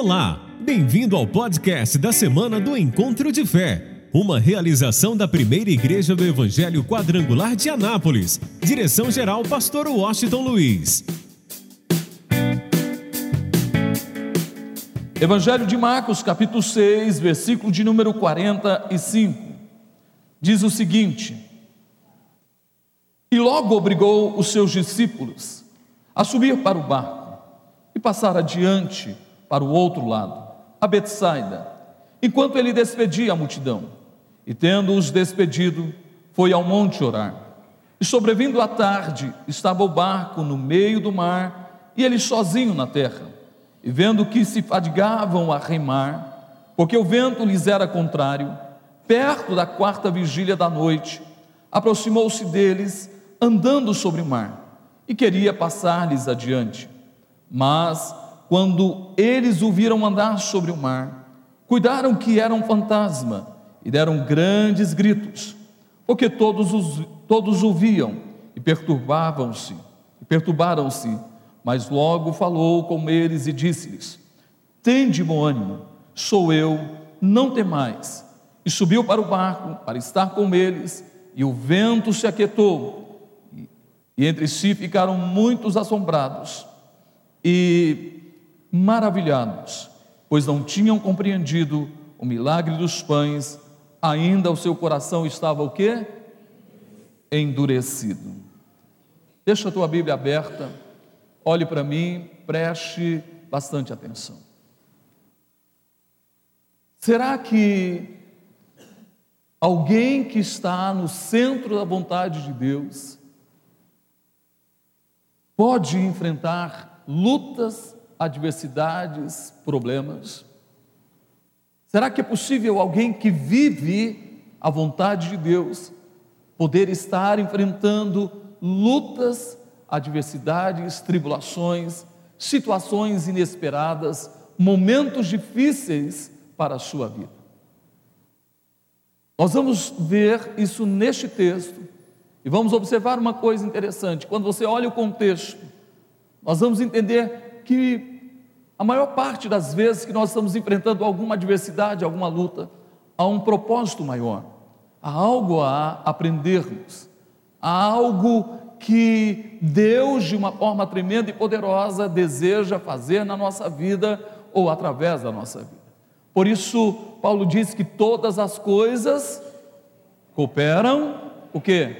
Olá, bem-vindo ao podcast da semana do Encontro de Fé, uma realização da primeira igreja do Evangelho Quadrangular de Anápolis. Direção-geral, Pastor Washington Luiz. Evangelho de Marcos, capítulo 6, versículo de número 45, diz o seguinte: E logo obrigou os seus discípulos a subir para o barco e passar adiante para o outro lado, a Betsaida, enquanto ele despedia a multidão. E tendo-os despedido, foi ao monte orar. E sobrevindo a tarde, estava o barco no meio do mar, e ele sozinho na terra. E vendo que se fadigavam a remar, porque o vento lhes era contrário, perto da quarta vigília da noite, aproximou-se deles, andando sobre o mar, e queria passar-lhes adiante. Mas quando eles o viram andar sobre o mar, cuidaram que era um fantasma e deram grandes gritos, porque todos, os, todos o viam e perturbavam-se, e perturbaram-se, mas logo falou com eles e disse-lhes: Tende bom ânimo, sou eu, não temais. E subiu para o barco para estar com eles, e o vento se aquietou, e entre si ficaram muitos assombrados. E maravilhados, pois não tinham compreendido o milagre dos pães, ainda o seu coração estava o quê? Endurecido. Deixa a tua Bíblia aberta, olhe para mim, preste bastante atenção. Será que alguém que está no centro da vontade de Deus pode enfrentar lutas adversidades, problemas? Será que é possível alguém que vive a vontade de Deus poder estar enfrentando lutas, adversidades, tribulações, situações inesperadas, momentos difíceis para a sua vida? Nós vamos ver isso neste texto e vamos observar uma coisa interessante. Quando você olha o contexto, nós vamos entender que a maior parte das vezes que nós estamos enfrentando alguma adversidade, alguma luta, há um propósito maior, há algo a aprendermos, há algo que Deus, de uma forma tremenda e poderosa, deseja fazer na nossa vida ou através da nossa vida. Por isso, Paulo diz que todas as coisas cooperam o que?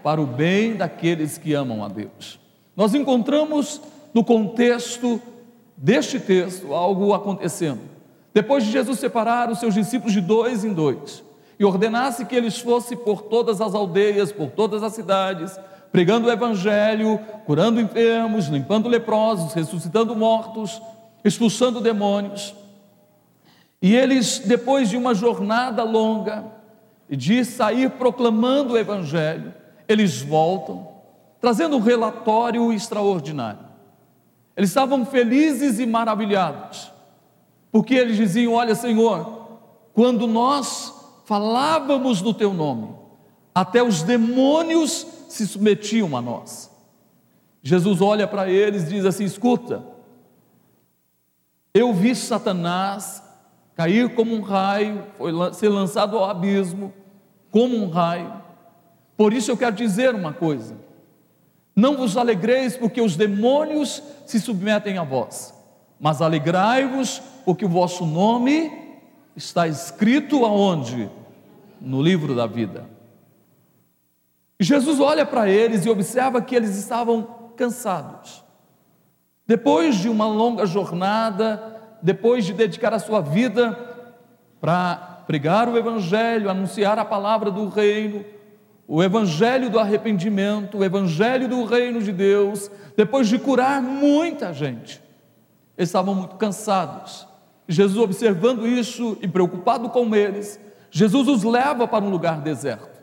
Para o bem daqueles que amam a Deus. Nós encontramos no contexto deste texto algo acontecendo. Depois de Jesus separar os seus discípulos de dois em dois e ordenasse que eles fossem por todas as aldeias, por todas as cidades, pregando o evangelho, curando enfermos, limpando leprosos, ressuscitando mortos, expulsando demônios. E eles, depois de uma jornada longa, de sair proclamando o evangelho, eles voltam, trazendo um relatório extraordinário. Eles estavam felizes e maravilhados, porque eles diziam: Olha, Senhor, quando nós falávamos no Teu nome, até os demônios se submetiam a nós. Jesus olha para eles e diz assim: Escuta, eu vi Satanás cair como um raio, foi ser lançado ao abismo como um raio. Por isso eu quero dizer uma coisa: não vos alegreis porque os demônios se submetem a vós, mas alegrai-vos porque o vosso nome está escrito aonde? No livro da vida. Jesus olha para eles e observa que eles estavam cansados. Depois de uma longa jornada, depois de dedicar a sua vida para pregar o Evangelho, anunciar a palavra do Reino, o evangelho do arrependimento, o evangelho do reino de Deus, depois de curar muita gente. Eles estavam muito cansados. Jesus, observando isso e preocupado com eles, Jesus os leva para um lugar deserto.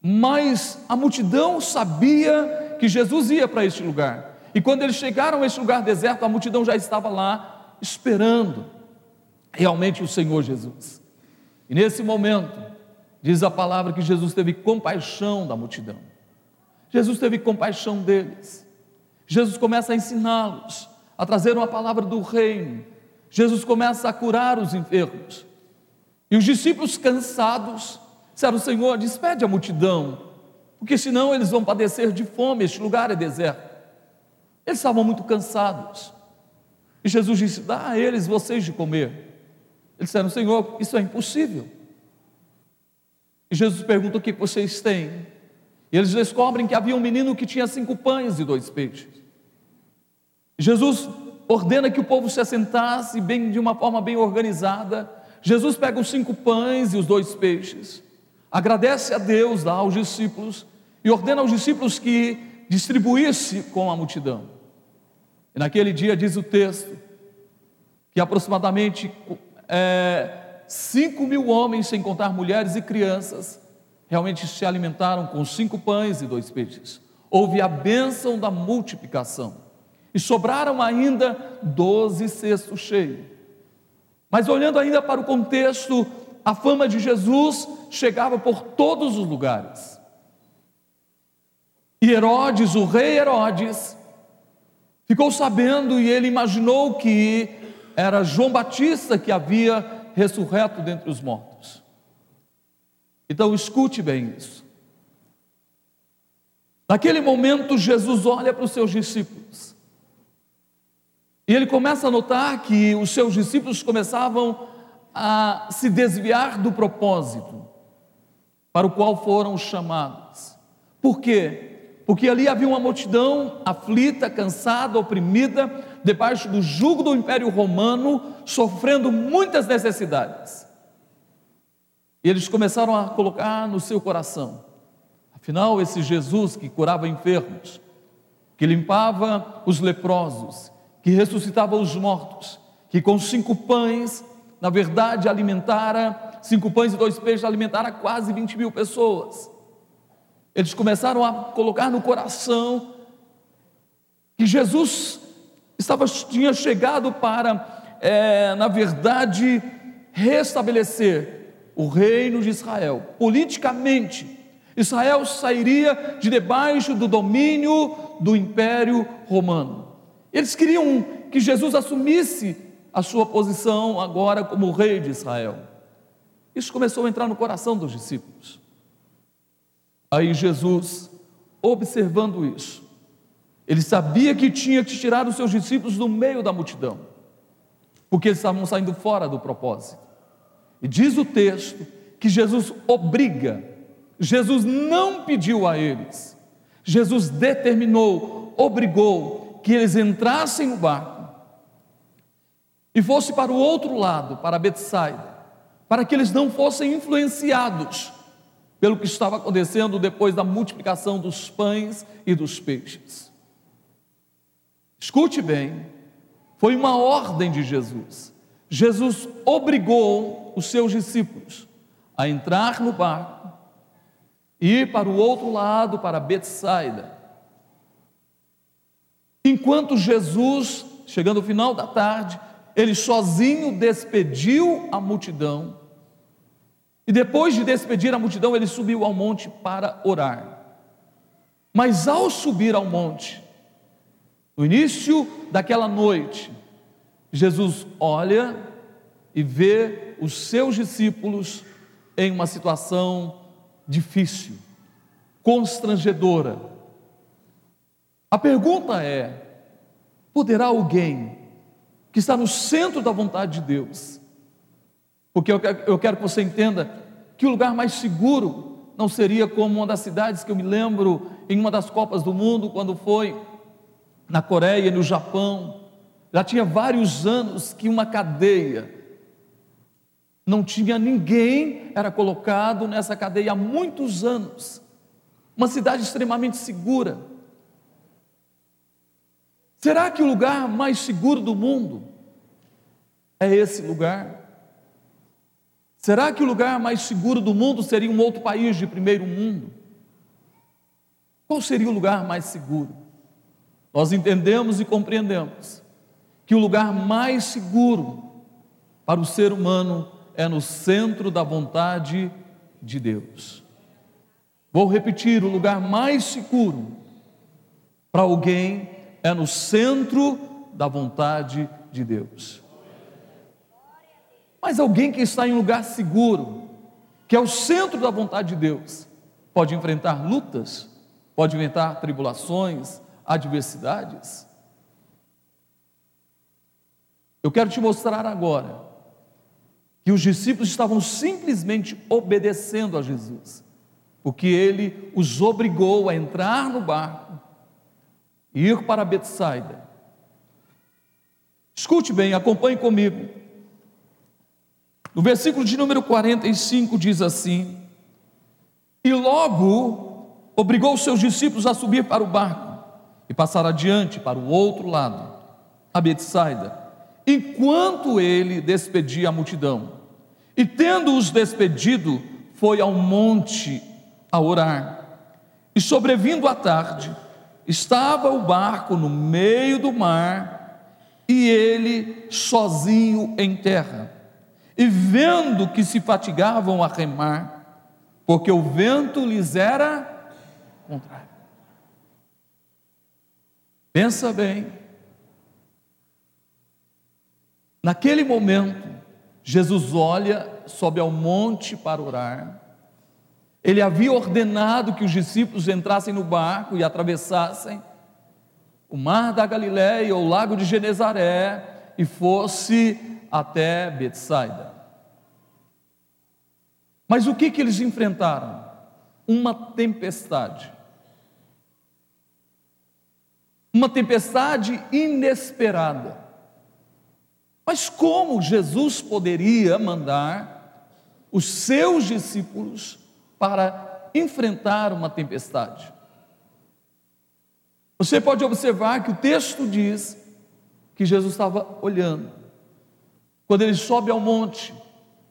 Mas a multidão sabia que Jesus ia para este lugar. E quando eles chegaram a este lugar deserto, a multidão já estava lá esperando realmente o Senhor Jesus. E nesse momento, Diz a palavra que Jesus teve compaixão da multidão. Jesus teve compaixão deles. Jesus começa a ensiná-los a trazer uma palavra do reino. Jesus começa a curar os enfermos. E os discípulos cansados disseram: Senhor, despede a multidão, porque senão eles vão padecer de fome, este lugar é deserto. Eles estavam muito cansados. E Jesus disse: Dá a eles vocês de comer. Eles disseram: Senhor, isso é impossível. E Jesus pergunta: O que vocês têm? E eles descobrem que havia um menino que tinha cinco pães e dois peixes. Jesus ordena que o povo se assentasse bem, de uma forma bem organizada. Jesus pega os cinco pães e os dois peixes, agradece a Deus, dá aos discípulos e ordena aos discípulos que distribuísse com a multidão. E naquele dia diz o texto que aproximadamente é, cinco mil homens, sem contar mulheres e crianças, realmente se alimentaram com cinco pães e dois peixes. Houve a bênção da multiplicação. E sobraram ainda doze cestos cheios. Mas olhando ainda para o contexto, a fama de Jesus chegava por todos os lugares. E Herodes, o rei Herodes, ficou sabendo e ele imaginou que era João Batista que havia ressurreto dentre os mortos. Então escute bem isso. Naquele momento, Jesus olha para os seus discípulos. E ele começa a notar que os seus discípulos começavam a se desviar do propósito para o qual foram chamados. Por quê? Porque ali havia uma multidão aflita, cansada, oprimida, debaixo do jugo do Império Romano, sofrendo muitas necessidades. E eles começaram a colocar no seu coração. Afinal, esse Jesus que curava enfermos, que limpava os leprosos, que ressuscitava os mortos, que com cinco pães, na verdade, alimentara, cinco pães e dois peixes, alimentara quase 20 mil pessoas. Eles começaram a colocar no coração que Jesus estava, tinha chegado para, é, na verdade, restabelecer o reino de Israel. Politicamente, Israel sairia de debaixo do domínio do Império Romano. Eles queriam que Jesus assumisse a sua posição agora como rei de Israel. Isso começou a entrar no coração dos discípulos. Aí Jesus, observando isso, ele sabia que tinha que tirar os seus discípulos do meio da multidão, porque eles estavam saindo fora do propósito. E diz o texto que Jesus obriga, Jesus não pediu a eles, Jesus determinou, obrigou que eles entrassem no barco e fosse para o outro lado, para Betsaida, para que eles não fossem influenciados pelo que estava acontecendo depois da multiplicação dos pães e dos peixes. Escute bem, foi uma ordem de Jesus. Jesus obrigou os seus discípulos a entrar no barco e ir para o outro lado, para Betsaida. Enquanto Jesus, chegando ao final da tarde, ele sozinho despediu a multidão. E depois de despedir a multidão, ele subiu ao monte para orar. Mas ao subir ao monte, no início daquela noite, Jesus olha e vê os seus discípulos em uma situação difícil, constrangedora. A pergunta é: poderá alguém que está no centro da vontade de Deus, porque eu quero, que você entenda que o lugar mais seguro não seria como uma das cidades que eu me lembro em uma das Copas do Mundo, quando foi na Coreia e no Japão, já tinha vários anos que uma cadeia, não tinha ninguém, era colocado nessa cadeia há muitos anos. Uma cidade extremamente segura. Será que o lugar mais seguro do mundo é esse lugar? Será que o lugar mais seguro do mundo seria um outro país de primeiro mundo? Qual seria o lugar mais seguro? Nós entendemos e compreendemos que o lugar mais seguro para o ser humano é no centro da vontade de Deus. Vou repetir: o lugar mais seguro para alguém é no centro da vontade de Deus. Mas alguém que está em um lugar seguro, que é o centro da vontade de Deus, pode enfrentar lutas, pode enfrentar tribulações, adversidades. Eu quero te mostrar agora que os discípulos estavam simplesmente obedecendo a Jesus, porque ele os obrigou a entrar no barco e ir para Betsaida. Escute bem, acompanhe comigo. No versículo de número 45 diz assim: E logo obrigou os seus discípulos a subir para o barco e passar adiante para o outro lado, a Betsaida enquanto ele despedia a multidão. E tendo-os despedido, foi ao monte a orar. E sobrevindo à tarde, estava o barco no meio do mar e ele sozinho em terra. E vendo que se fatigavam a remar, porque o vento lhes era contrário. Pensa bem, Naquele momento, Jesus olha, sobe ao monte para orar. Ele havia ordenado que os discípulos entrassem no barco e atravessassem o mar da Galiléia o lago de Genezaré e fosse até Betsaida. Mas o que que eles enfrentaram? Uma tempestade. Uma tempestade inesperada. Mas como Jesus poderia mandar os seus discípulos para enfrentar uma tempestade? Você pode observar que o texto diz que Jesus estava olhando. Quando ele sobe ao monte,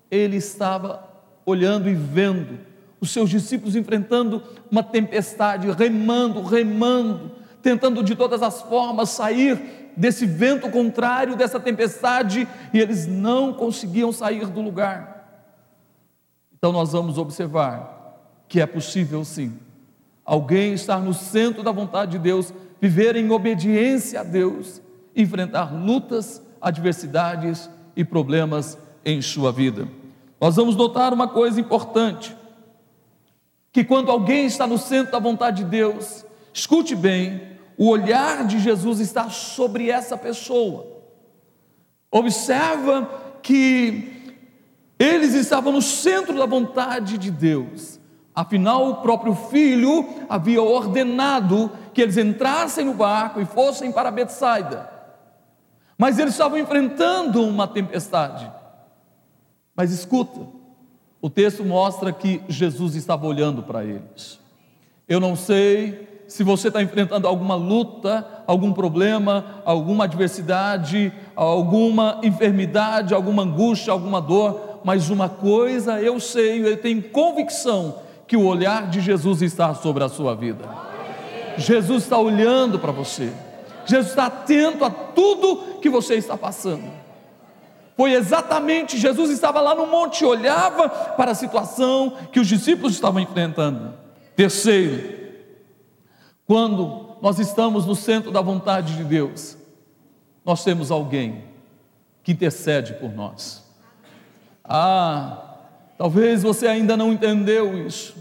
ele estava olhando e vendo os seus discípulos enfrentando uma tempestade, remando, remando, tentando de todas as formas sair desse vento contrário, dessa tempestade, e eles não conseguiam sair do lugar. Então nós vamos observar que é possível sim alguém estar no centro da vontade de Deus, viver em obediência a Deus, enfrentar lutas, adversidades e problemas em sua vida. Nós vamos notar uma coisa importante: que quando alguém está no centro da vontade de Deus, escute bem, o olhar de Jesus está sobre essa pessoa. Observa que eles estavam no centro da vontade de Deus. Afinal, o próprio filho havia ordenado que eles entrassem no barco e fossem para Betsaida. Mas eles estavam enfrentando uma tempestade. Mas escuta, o texto mostra que Jesus estava olhando para eles. Eu não sei se você está enfrentando alguma luta, algum problema, alguma adversidade, alguma enfermidade, alguma angústia, alguma dor, mas uma coisa eu sei, eu tenho convicção que o olhar de Jesus está sobre a sua vida. Jesus está olhando para você. Jesus está atento a tudo que você está passando. Foi exatamente Jesus estava lá no monte, olhava para a situação que os discípulos estavam enfrentando. Terceiro, quando nós estamos no centro da vontade de Deus, nós temos alguém que intercede por nós. Ah, talvez você ainda não entendeu isso.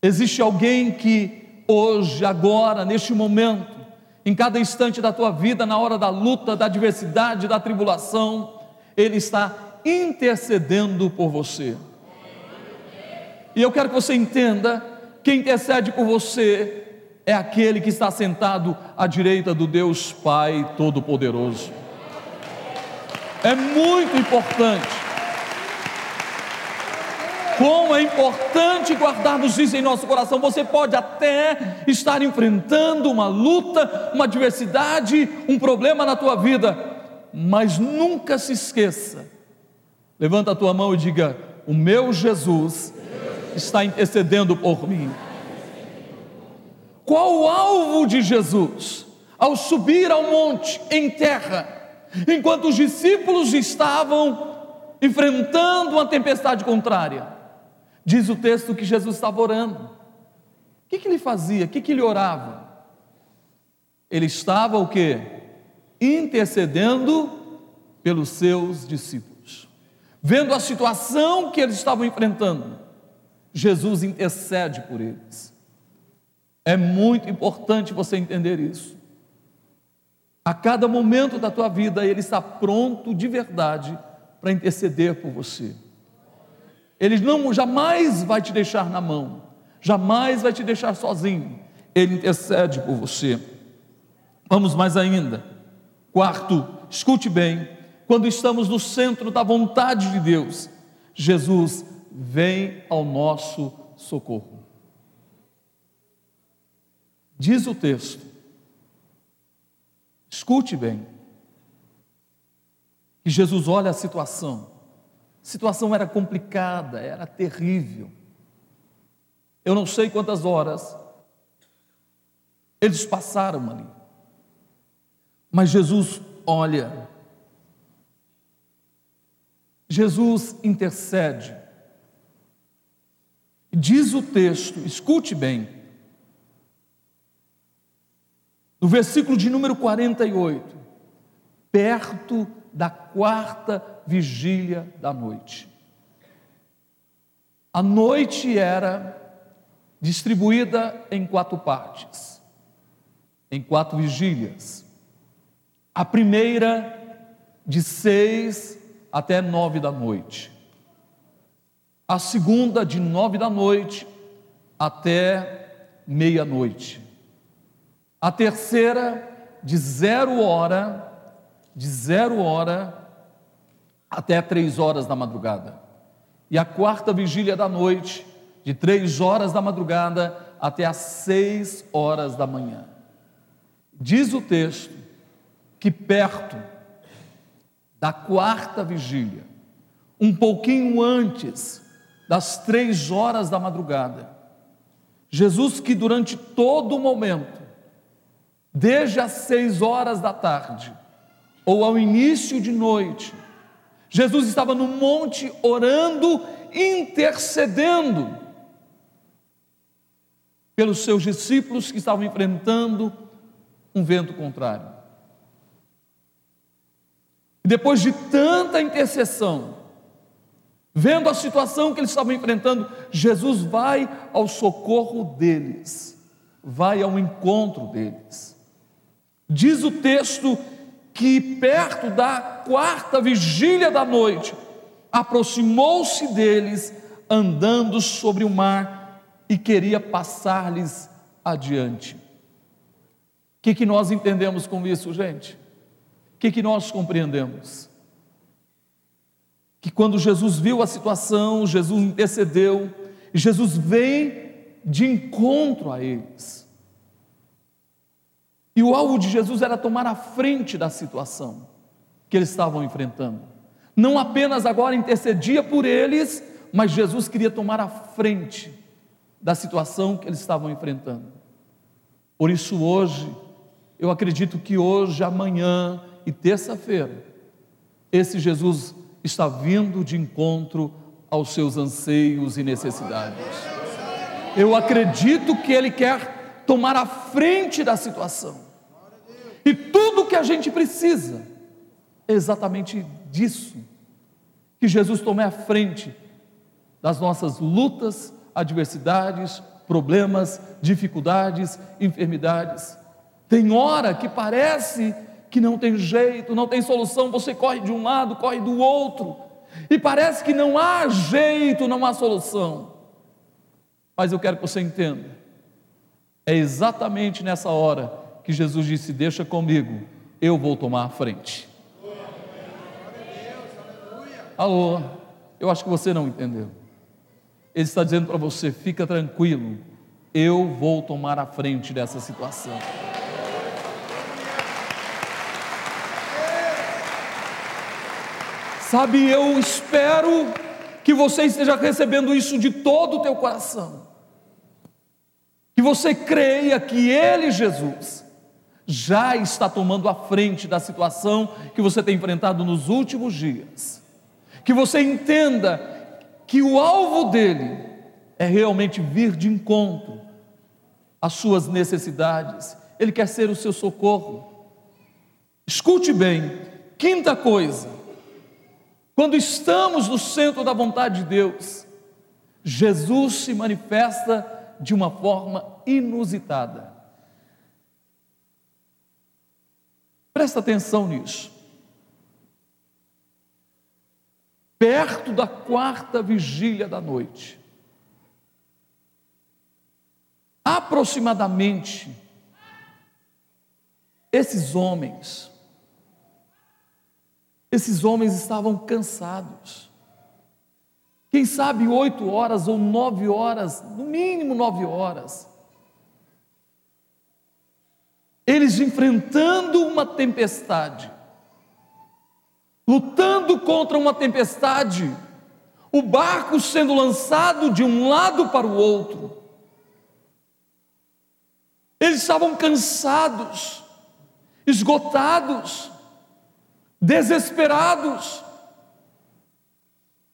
Existe alguém que hoje, agora, neste momento, em cada instante da tua vida, na hora da luta, da adversidade, da tribulação, Ele está intercedendo por você. E eu quero que você entenda quem intercede por você é aquele que está sentado à direita do Deus Pai Todo-Poderoso. É muito importante. Como é importante guardarmos isso em nosso coração. Você pode até estar enfrentando uma luta, uma adversidade, um problema na tua vida, mas nunca se esqueça. Levanta a tua mão e diga: O meu Jesus está intercedendo por mim. Qual o alvo de Jesus ao subir ao monte em terra, enquanto os discípulos estavam enfrentando uma tempestade contrária? Diz o texto que Jesus estava orando. O que, que ele fazia? O que, que ele orava? Ele estava o que? Intercedendo pelos seus discípulos. Vendo a situação que eles estavam enfrentando, Jesus intercede por eles. É muito importante você entender isso. A cada momento da tua vida, Ele está pronto de verdade para interceder por você. Ele não jamais vai te deixar na mão, jamais vai te deixar sozinho. Ele intercede por você. Vamos mais ainda. Quarto, escute bem, quando estamos no centro da vontade de Deus, Jesus vem ao nosso socorro. Diz o texto, escute bem, que Jesus olha a situação, a situação era complicada, era terrível. Eu não sei quantas horas eles passaram ali, mas Jesus olha, Jesus intercede, diz o texto, escute bem, no versículo de número 48, perto da quarta vigília da noite. A noite era distribuída em quatro partes, em quatro vigílias. A primeira, de seis até nove da noite. A segunda, de nove da noite até meia-noite. A terceira, de zero hora, de zero hora até três horas da madrugada. E a quarta vigília da noite, de três horas da madrugada até as seis horas da manhã. Diz o texto que perto da quarta vigília, um pouquinho antes das três horas da madrugada, Jesus, que durante todo o momento desde as seis horas da tarde, ou ao início de noite, Jesus estava no monte orando, intercedendo pelos seus discípulos que estavam enfrentando um vento contrário. E depois de tanta intercessão, vendo a situação que eles estavam enfrentando, Jesus vai ao socorro deles, vai ao encontro deles. Diz o texto que perto da quarta vigília da noite, aproximou-se deles andando sobre o mar e queria passar-lhes adiante. O que, que nós entendemos com isso, gente? O que, que nós compreendemos? Que quando Jesus viu a situação, Jesus intercedeu, e Jesus vem de encontro a eles. E o alvo de Jesus era tomar a frente da situação que eles estavam enfrentando. Não apenas agora intercedia por eles, mas Jesus queria tomar a frente da situação que eles estavam enfrentando. Por isso, hoje, eu acredito que hoje, amanhã e terça-feira, esse Jesus está vindo de encontro aos seus anseios e necessidades. Eu acredito que Ele quer tomar a frente da situação. E tudo que a gente precisa é exatamente disso. Que Jesus tome a frente das nossas lutas, adversidades, problemas, dificuldades, enfermidades. Tem hora que parece que não tem jeito, não tem solução, você corre de um lado, corre do outro, e parece que não há jeito, não há solução. Mas eu quero que você entenda, é exatamente nessa hora que Jesus disse: Deixa comigo, eu vou tomar a frente. Alô, eu acho que você não entendeu. Ele está dizendo para você: fica tranquilo, eu vou tomar a frente dessa situação. Sabe, eu espero que você esteja recebendo isso de todo o teu coração. Que você creia que Ele, Jesus, já está tomando a frente da situação que você tem enfrentado nos últimos dias. Que você entenda que o alvo dele é realmente vir de encontro às suas necessidades, Ele quer ser o seu socorro. Escute bem, quinta coisa, quando estamos no centro da vontade de Deus, Jesus se manifesta de uma forma inusitada. Presta atenção nisso. Perto da quarta vigília da noite, aproximadamente, esses homens, esses homens estavam cansados. Quem sabe oito horas ou nove horas, no mínimo nove horas. Eles enfrentando uma tempestade, lutando contra uma tempestade, o barco sendo lançado de um lado para o outro. Eles estavam cansados, esgotados, desesperados.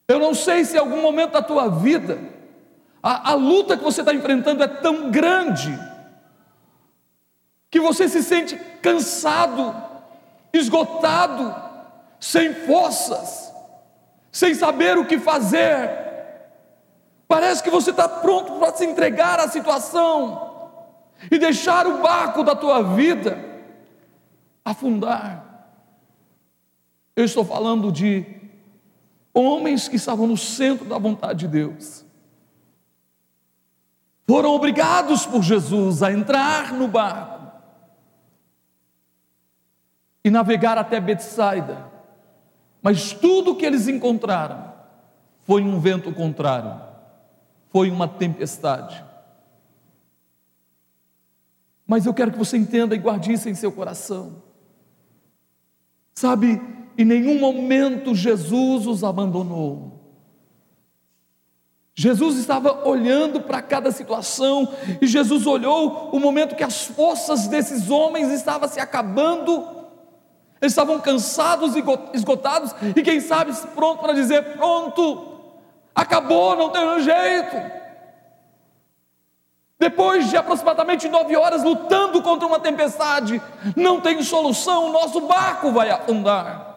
Eu não sei se em algum momento da tua vida a, a luta que você está enfrentando é tão grande que você se sente cansado, esgotado, sem forças, sem saber o que fazer. Parece que você está pronto para se entregar à situação e deixar o barco da tua vida afundar. Eu estou falando de homens que estavam no centro da vontade de Deus. Foram obrigados por Jesus a entrar no barco e navegar até Betsaida. Mas tudo que eles encontraram foi um vento contrário, foi uma tempestade. Mas eu quero que você entenda e guarde isso em seu coração. Sabe, em nenhum momento Jesus os abandonou. Jesus estava olhando para cada situação e Jesus olhou o momento que as forças desses homens estavam se acabando. Eles estavam cansados e esgotados e quem sabe pronto para dizer: "Pronto, acabou, não tem jeito". Depois de aproximadamente nove horas lutando contra uma tempestade, não tem solução, o nosso barco vai afundar.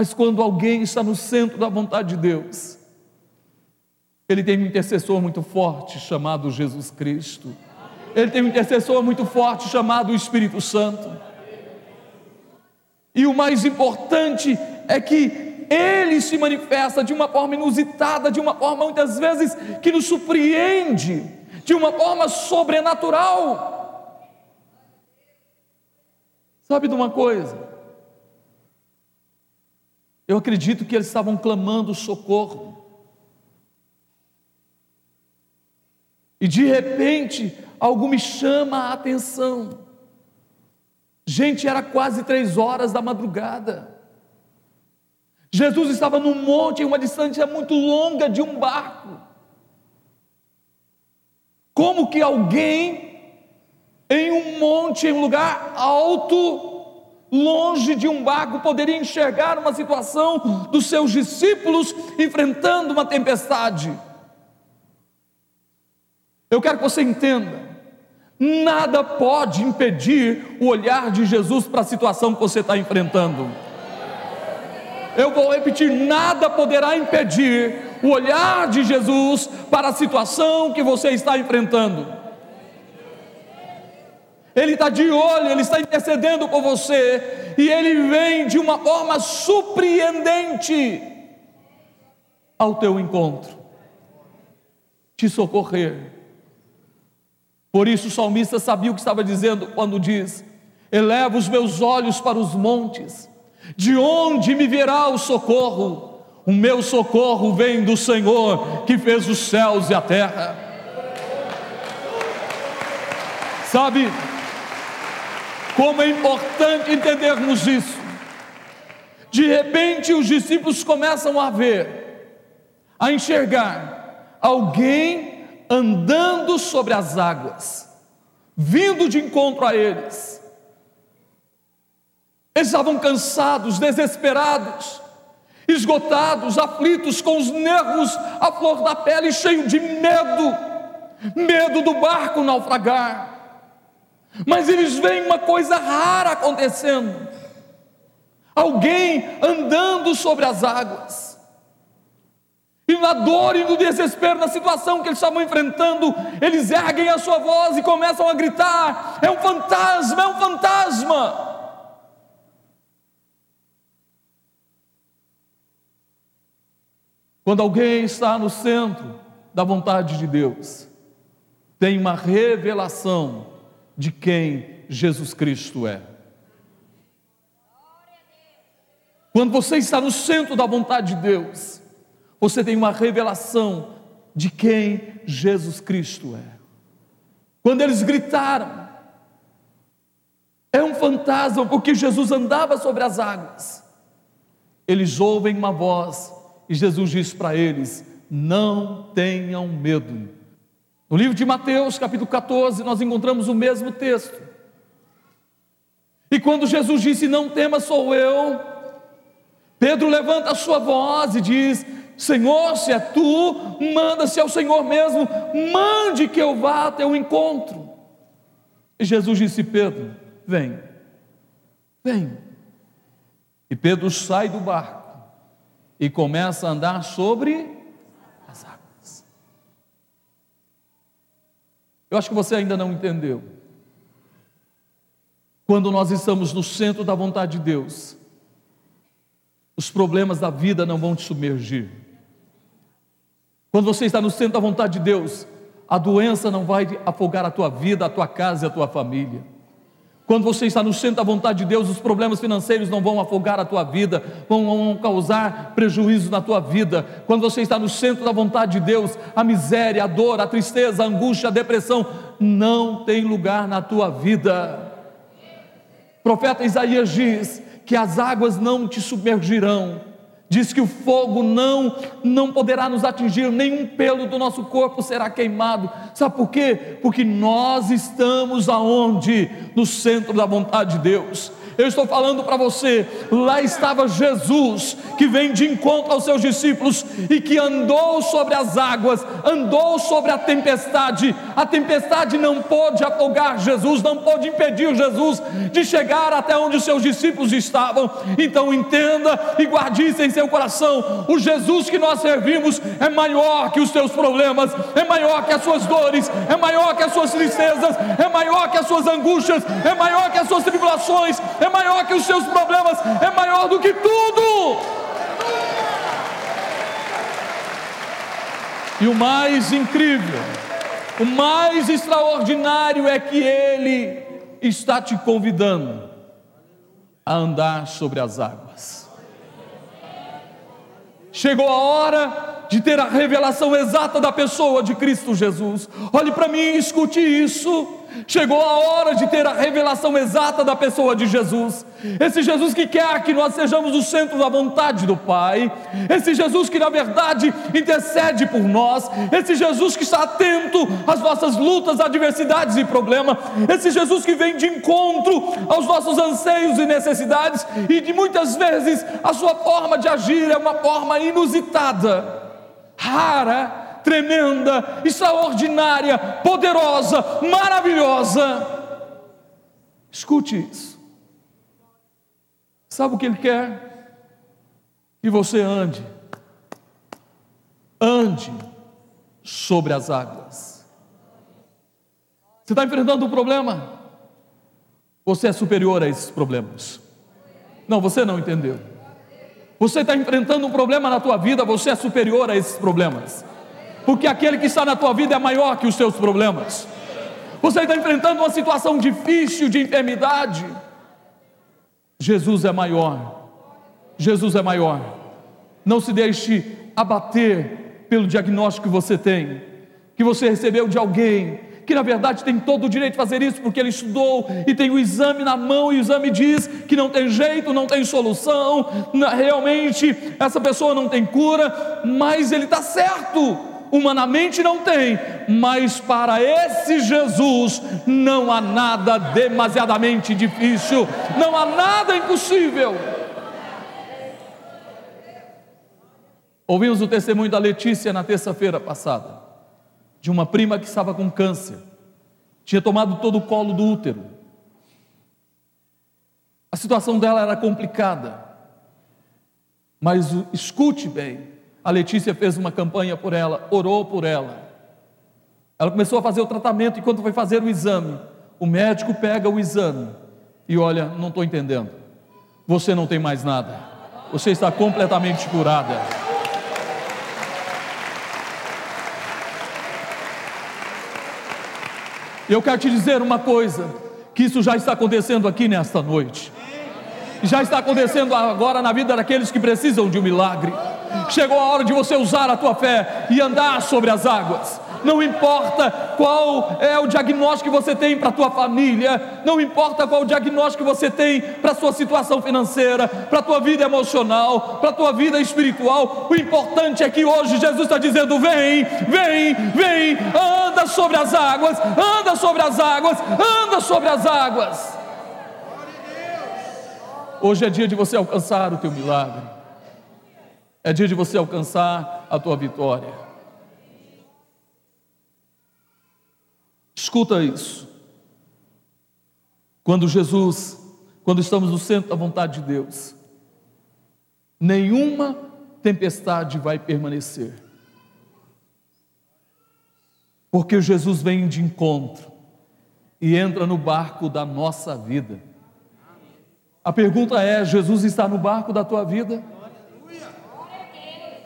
Mas quando alguém está no centro da vontade de Deus, ele tem um intercessor muito forte chamado Jesus Cristo. Ele tem um intercessor muito forte chamado Espírito Santo. E o mais importante é que ele se manifesta de uma forma inusitada, de uma forma muitas vezes que nos surpreende, de uma forma sobrenatural. Sabe de uma coisa? Eu acredito que eles estavam clamando socorro. E de repente, algo me chama a atenção. Gente, era quase três horas da madrugada. Jesus estava num monte, em uma distância muito longa de um barco. Como que alguém em um monte, em um lugar alto, longe de um barco, poderia enxergar uma situação dos seus discípulos enfrentando uma tempestade. Eu quero que você entenda: nada pode impedir o olhar de Jesus para a situação que você está enfrentando. Eu vou repetir: nada poderá impedir o olhar de Jesus para a situação que você está enfrentando. Ele está de olho, Ele está intercedendo por você, e Ele vem de uma forma surpreendente ao teu encontro, te socorrer. Por isso o salmista sabia o que estava dizendo quando diz: Eleva os meus olhos para os montes, de onde me virá o socorro? O meu socorro vem do Senhor que fez os céus e a terra. Sabe, como é importante entendermos isso. De repente, os discípulos começam a ver, a enxergar alguém andando sobre as águas, vindo de encontro a eles. Eles estavam cansados, desesperados, esgotados, aflitos, com os nervos à flor da pele, cheio de medo, medo do barco naufragar. Mas eles veem uma coisa rara acontecendo: alguém andando sobre as águas. E na dor e no desespero, na situação que eles estavam enfrentando, eles erguem a sua voz e começam a gritar: é um fantasma, é um fantasma. Quando alguém está no centro da vontade de Deus, tem uma revelação de quem Jesus Cristo é. Quando você está no centro da vontade de Deus, você tem uma revelação de quem Jesus Cristo é. Quando eles gritaram, é um fantasma, porque Jesus andava sobre as águas. Eles ouvem uma voz e Jesus diz para eles: Não tenham medo. No livro de Mateus, capítulo 14, nós encontramos o mesmo texto. E quando Jesus disse: Não tema, sou eu, Pedro levanta a sua voz e diz: Senhor, se é tu, manda-se ao Senhor mesmo, mande que eu vá até o encontro. E Jesus disse: Pedro, vem, vem. E Pedro sai do barco e começa a andar sobre Eu acho que você ainda não entendeu. Quando nós estamos no centro da vontade de Deus, os problemas da vida não vão te submergir. Quando você está no centro da vontade de Deus, a doença não vai afogar a tua vida, a tua casa e a tua família. Quando você está no centro da vontade de Deus, os problemas financeiros não vão afogar a tua vida, vão, causar prejuízo na tua vida. Quando você está no centro da vontade de Deus, a miséria, a dor, a tristeza, a angústia, a depressão não tem lugar na tua vida. O profeta Isaías diz que as águas não te submergirão diz que o fogo não não poderá nos atingir, nenhum pelo do nosso corpo será queimado. Sabe por quê? Porque nós estamos aonde? No centro da vontade de Deus. Eu estou falando para você, lá estava Jesus, que vem de encontro aos seus discípulos e que andou sobre as águas, andou sobre a tempestade. A tempestade não pôde afogar Jesus, não pôde impedir Jesus de chegar até onde os seus discípulos estavam. Então entenda e guarde isso em seu coração: o Jesus que nós servimos é maior que os teus problemas, é maior que as suas dores, é maior que as suas tristezas, é maior que as suas angústias, é maior que as suas tribulações, é maior que os seus problemas, é maior do que tudo. E o mais incrível, o mais extraordinário é que Ele está te convidando a andar sobre as águas. Chegou a hora de ter a revelação exata da pessoa de Cristo Jesus. Olhe para mim e escute isso. Chegou a hora de ter a revelação exata da pessoa de Jesus. Esse Jesus que quer que nós sejamos o centro da vontade do Pai. Esse Jesus que, na verdade, intercede por nós. Esse Jesus que está atento às nossas lutas, adversidades e problemas. Esse Jesus que vem de encontro aos nossos anseios e necessidades. E de muitas vezes a sua forma de agir é uma forma inusitada, rara tremenda, extraordinária, poderosa, maravilhosa. Escute isso. Sabe o que Ele quer? Que você ande, ande sobre as águas. Você está enfrentando um problema? Você é superior a esses problemas. Não, você não entendeu. Você está enfrentando um problema na tua vida, você é superior a esses problemas porque aquele que está na tua vida é maior que os teus problemas. Você está enfrentando uma situação difícil de enfermidade. Jesus é maior. Jesus é maior. Não se deixe abater pelo diagnóstico que você tem, que você recebeu de alguém, que na verdade tem todo o direito de fazer isso, porque ele estudou e tem o exame na mão, e o exame diz que não tem jeito, não tem solução, realmente essa pessoa não tem cura, mas ele está certo humanamente não tem, mas para esse Jesus não há nada demasiadamente difícil, não há nada impossível. Ouvimos o testemunho da Letícia na terça-feira passada. De uma prima que estava com câncer, tinha tomado todo o colo do útero. A situação dela era complicada, mas escute bem: a Letícia fez uma campanha por ela, orou por ela. Ela começou a fazer o tratamento e quando foi fazer o exame, o médico pega o exame e olha, não estou entendendo. Você não tem mais nada. Você está completamente curada. Eu quero te dizer uma coisa, que isso já está acontecendo aqui nesta noite. Já está acontecendo agora na vida daqueles que precisam de um milagre. Chegou a hora de você usar a tua fé e andar sobre as águas não importa qual é o diagnóstico que você tem para a tua família, não importa qual o diagnóstico que você tem para a sua situação financeira, para a tua vida emocional, para a tua vida espiritual, o importante é que hoje Jesus está dizendo: vem, vem, vem, anda sobre as águas, anda sobre as águas, anda sobre as águas. Hoje é dia de você alcançar o teu milagre, é dia de você alcançar a tua vitória. Escuta isso. Quando Jesus, quando estamos no centro da vontade de Deus, nenhuma tempestade vai permanecer. Porque Jesus vem de encontro e entra no barco da nossa vida. A pergunta é: Jesus está no barco da tua vida?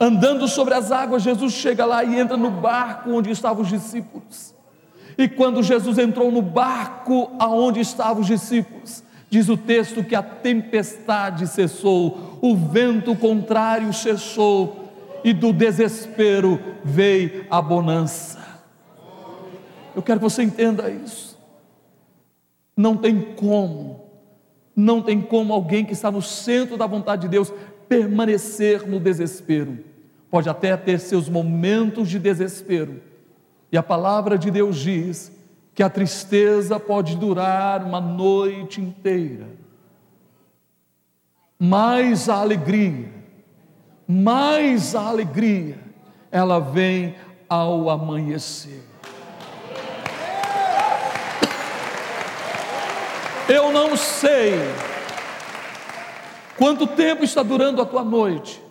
Andando sobre as águas, Jesus chega lá e entra no barco onde estavam os discípulos. E quando Jesus entrou no barco aonde estavam os discípulos, diz o texto que a tempestade cessou, o vento contrário cessou, e do desespero veio a bonança. Eu quero que você entenda isso. Não tem como, não tem como alguém que está no centro da vontade de Deus permanecer no desespero. Pode até ter seus momentos de desespero, e a palavra de Deus diz que a tristeza pode durar uma noite inteira, mas a alegria, mais a alegria, ela vem ao amanhecer. Eu não sei quanto tempo está durando a tua noite,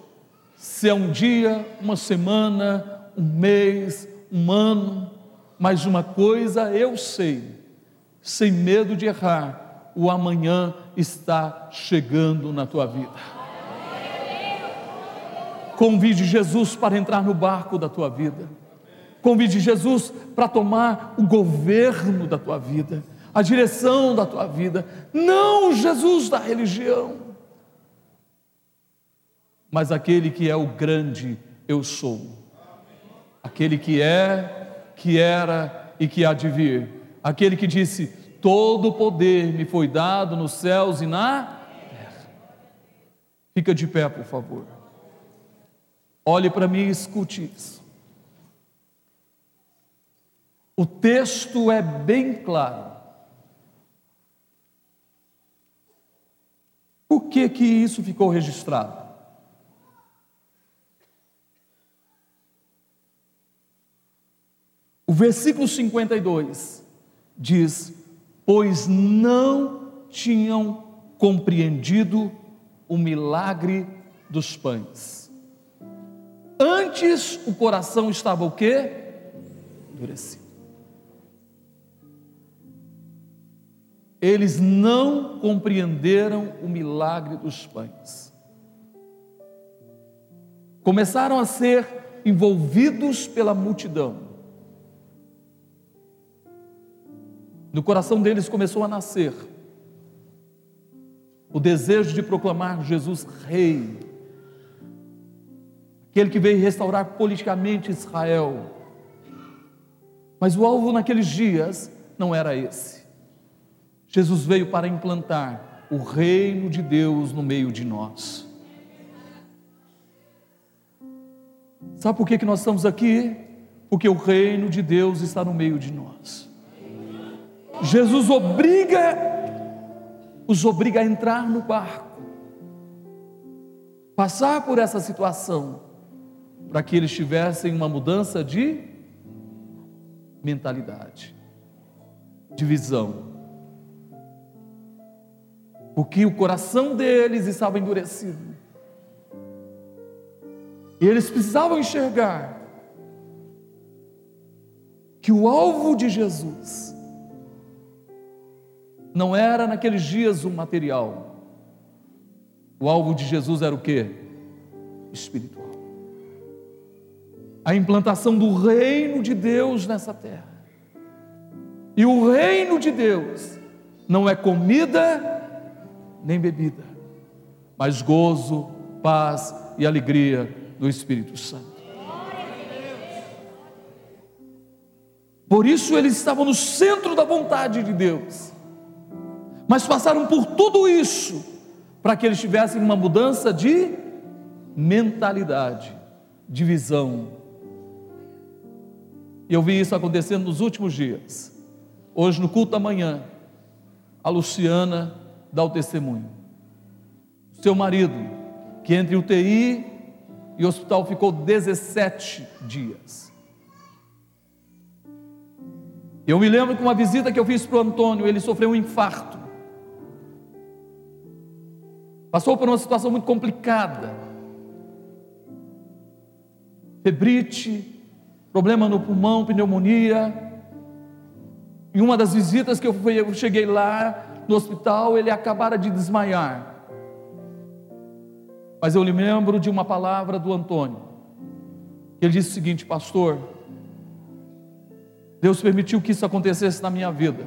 se é um dia, uma semana, um mês, humano, mas uma coisa eu sei, sem medo de errar, o amanhã está chegando na tua vida. Convide Jesus para entrar no barco da tua vida. Convide Jesus para tomar o governo da tua vida, a direção da tua vida. Não Jesus da religião, mas aquele que é o grande eu sou aquele que é, que era e que há de vir, aquele que disse: Todo o poder me foi dado nos céus e na terra. Fica de pé, por favor. Olhe para mim e escute isso. O texto é bem claro. Por que que isso ficou registrado? O versículo 52 diz: Pois não tinham compreendido o milagre dos pães. Antes o coração estava o quê? Endurecido. Eles não compreenderam o milagre dos pães. Começaram a ser envolvidos pela multidão No coração deles começou a nascer o desejo de proclamar Jesus Rei, aquele que veio restaurar politicamente Israel. Mas o alvo naqueles dias não era esse. Jesus veio para implantar o reino de Deus no meio de nós. Sabe por que, que nós estamos aqui? Porque o reino de Deus está no meio de nós. Jesus obriga, os obriga a entrar no barco, passar por essa situação, para que eles tivessem uma mudança de mentalidade, divisão. Porque o coração deles estava endurecido. E eles precisavam enxergar que o alvo de Jesus não era naqueles dias o material. O alvo de Jesus era o que? Espiritual. A implantação do reino de Deus nessa terra. E o reino de Deus não é comida nem bebida, mas gozo, paz e alegria do Espírito Santo. Por isso eles estavam no centro da vontade de Deus, mas passaram por tudo isso para que eles tivessem uma mudança de mentalidade, de visão. E eu vi isso acontecendo nos últimos dias. Hoje, no culto da manhã, a Luciana dá o testemunho. Seu marido, que entre UTI e hospital ficou 17 dias. Eu me lembro que uma visita que eu fiz para o Antônio, ele sofreu um infarto. Passou por uma situação muito complicada. Febrite, problema no pulmão, pneumonia. Em uma das visitas que eu, fui, eu cheguei lá no hospital, ele acabara de desmaiar. Mas eu lhe lembro de uma palavra do Antônio. Ele disse o seguinte, pastor: Deus permitiu que isso acontecesse na minha vida,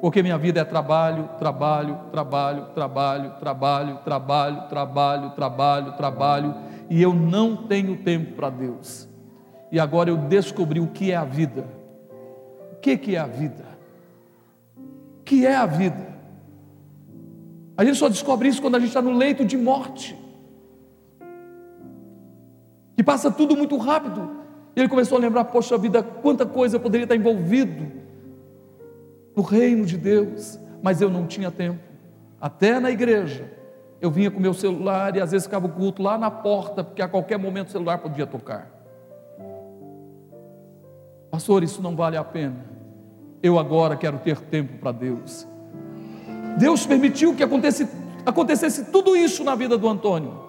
porque minha vida é trabalho, trabalho, trabalho, trabalho, trabalho, trabalho, trabalho, trabalho, trabalho, e eu não tenho tempo para Deus. E agora eu descobri o que é a vida. O que, que é a vida? O que é a vida? A gente só descobre isso quando a gente está no leito de morte. Que passa tudo muito rápido. Ele começou a lembrar, poxa vida, quanta coisa eu poderia estar envolvido no reino de Deus, mas eu não tinha tempo. Até na igreja, eu vinha com meu celular e às vezes ficava o culto lá na porta, porque a qualquer momento o celular podia tocar. Pastor, isso não vale a pena. Eu agora quero ter tempo para Deus. Deus permitiu que acontecesse, acontecesse tudo isso na vida do Antônio,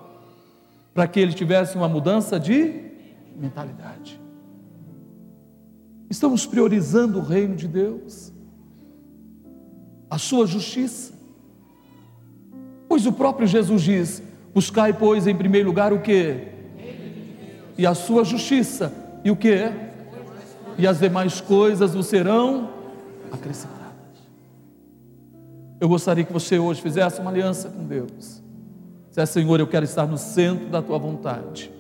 para que ele tivesse uma mudança de mentalidade. Estamos priorizando o reino de Deus, a sua justiça. Pois o próprio Jesus diz: Buscai, pois, em primeiro lugar o que? E a sua justiça. E o que? E as demais coisas vos serão acrescentadas. Eu gostaria que você hoje fizesse uma aliança com Deus. Dissesse, Senhor, eu quero estar no centro da tua vontade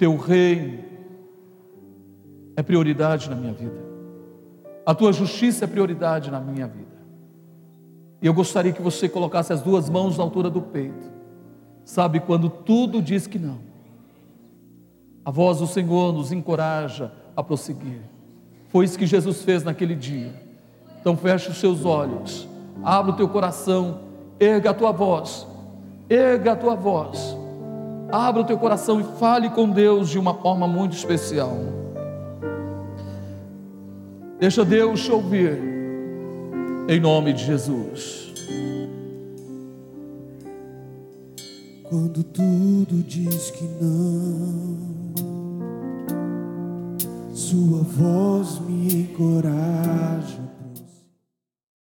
teu reino é prioridade na minha vida. A tua justiça é prioridade na minha vida. E eu gostaria que você colocasse as duas mãos na altura do peito. Sabe quando tudo diz que não. A voz do Senhor nos encoraja a prosseguir. Foi isso que Jesus fez naquele dia. Então feche os seus olhos, abra o teu coração, erga a tua voz, erga a tua voz Abra o teu coração e fale com Deus de uma forma muito especial. Deixa Deus te ouvir, em nome de Jesus. Quando tudo diz que não, Sua voz me encoraja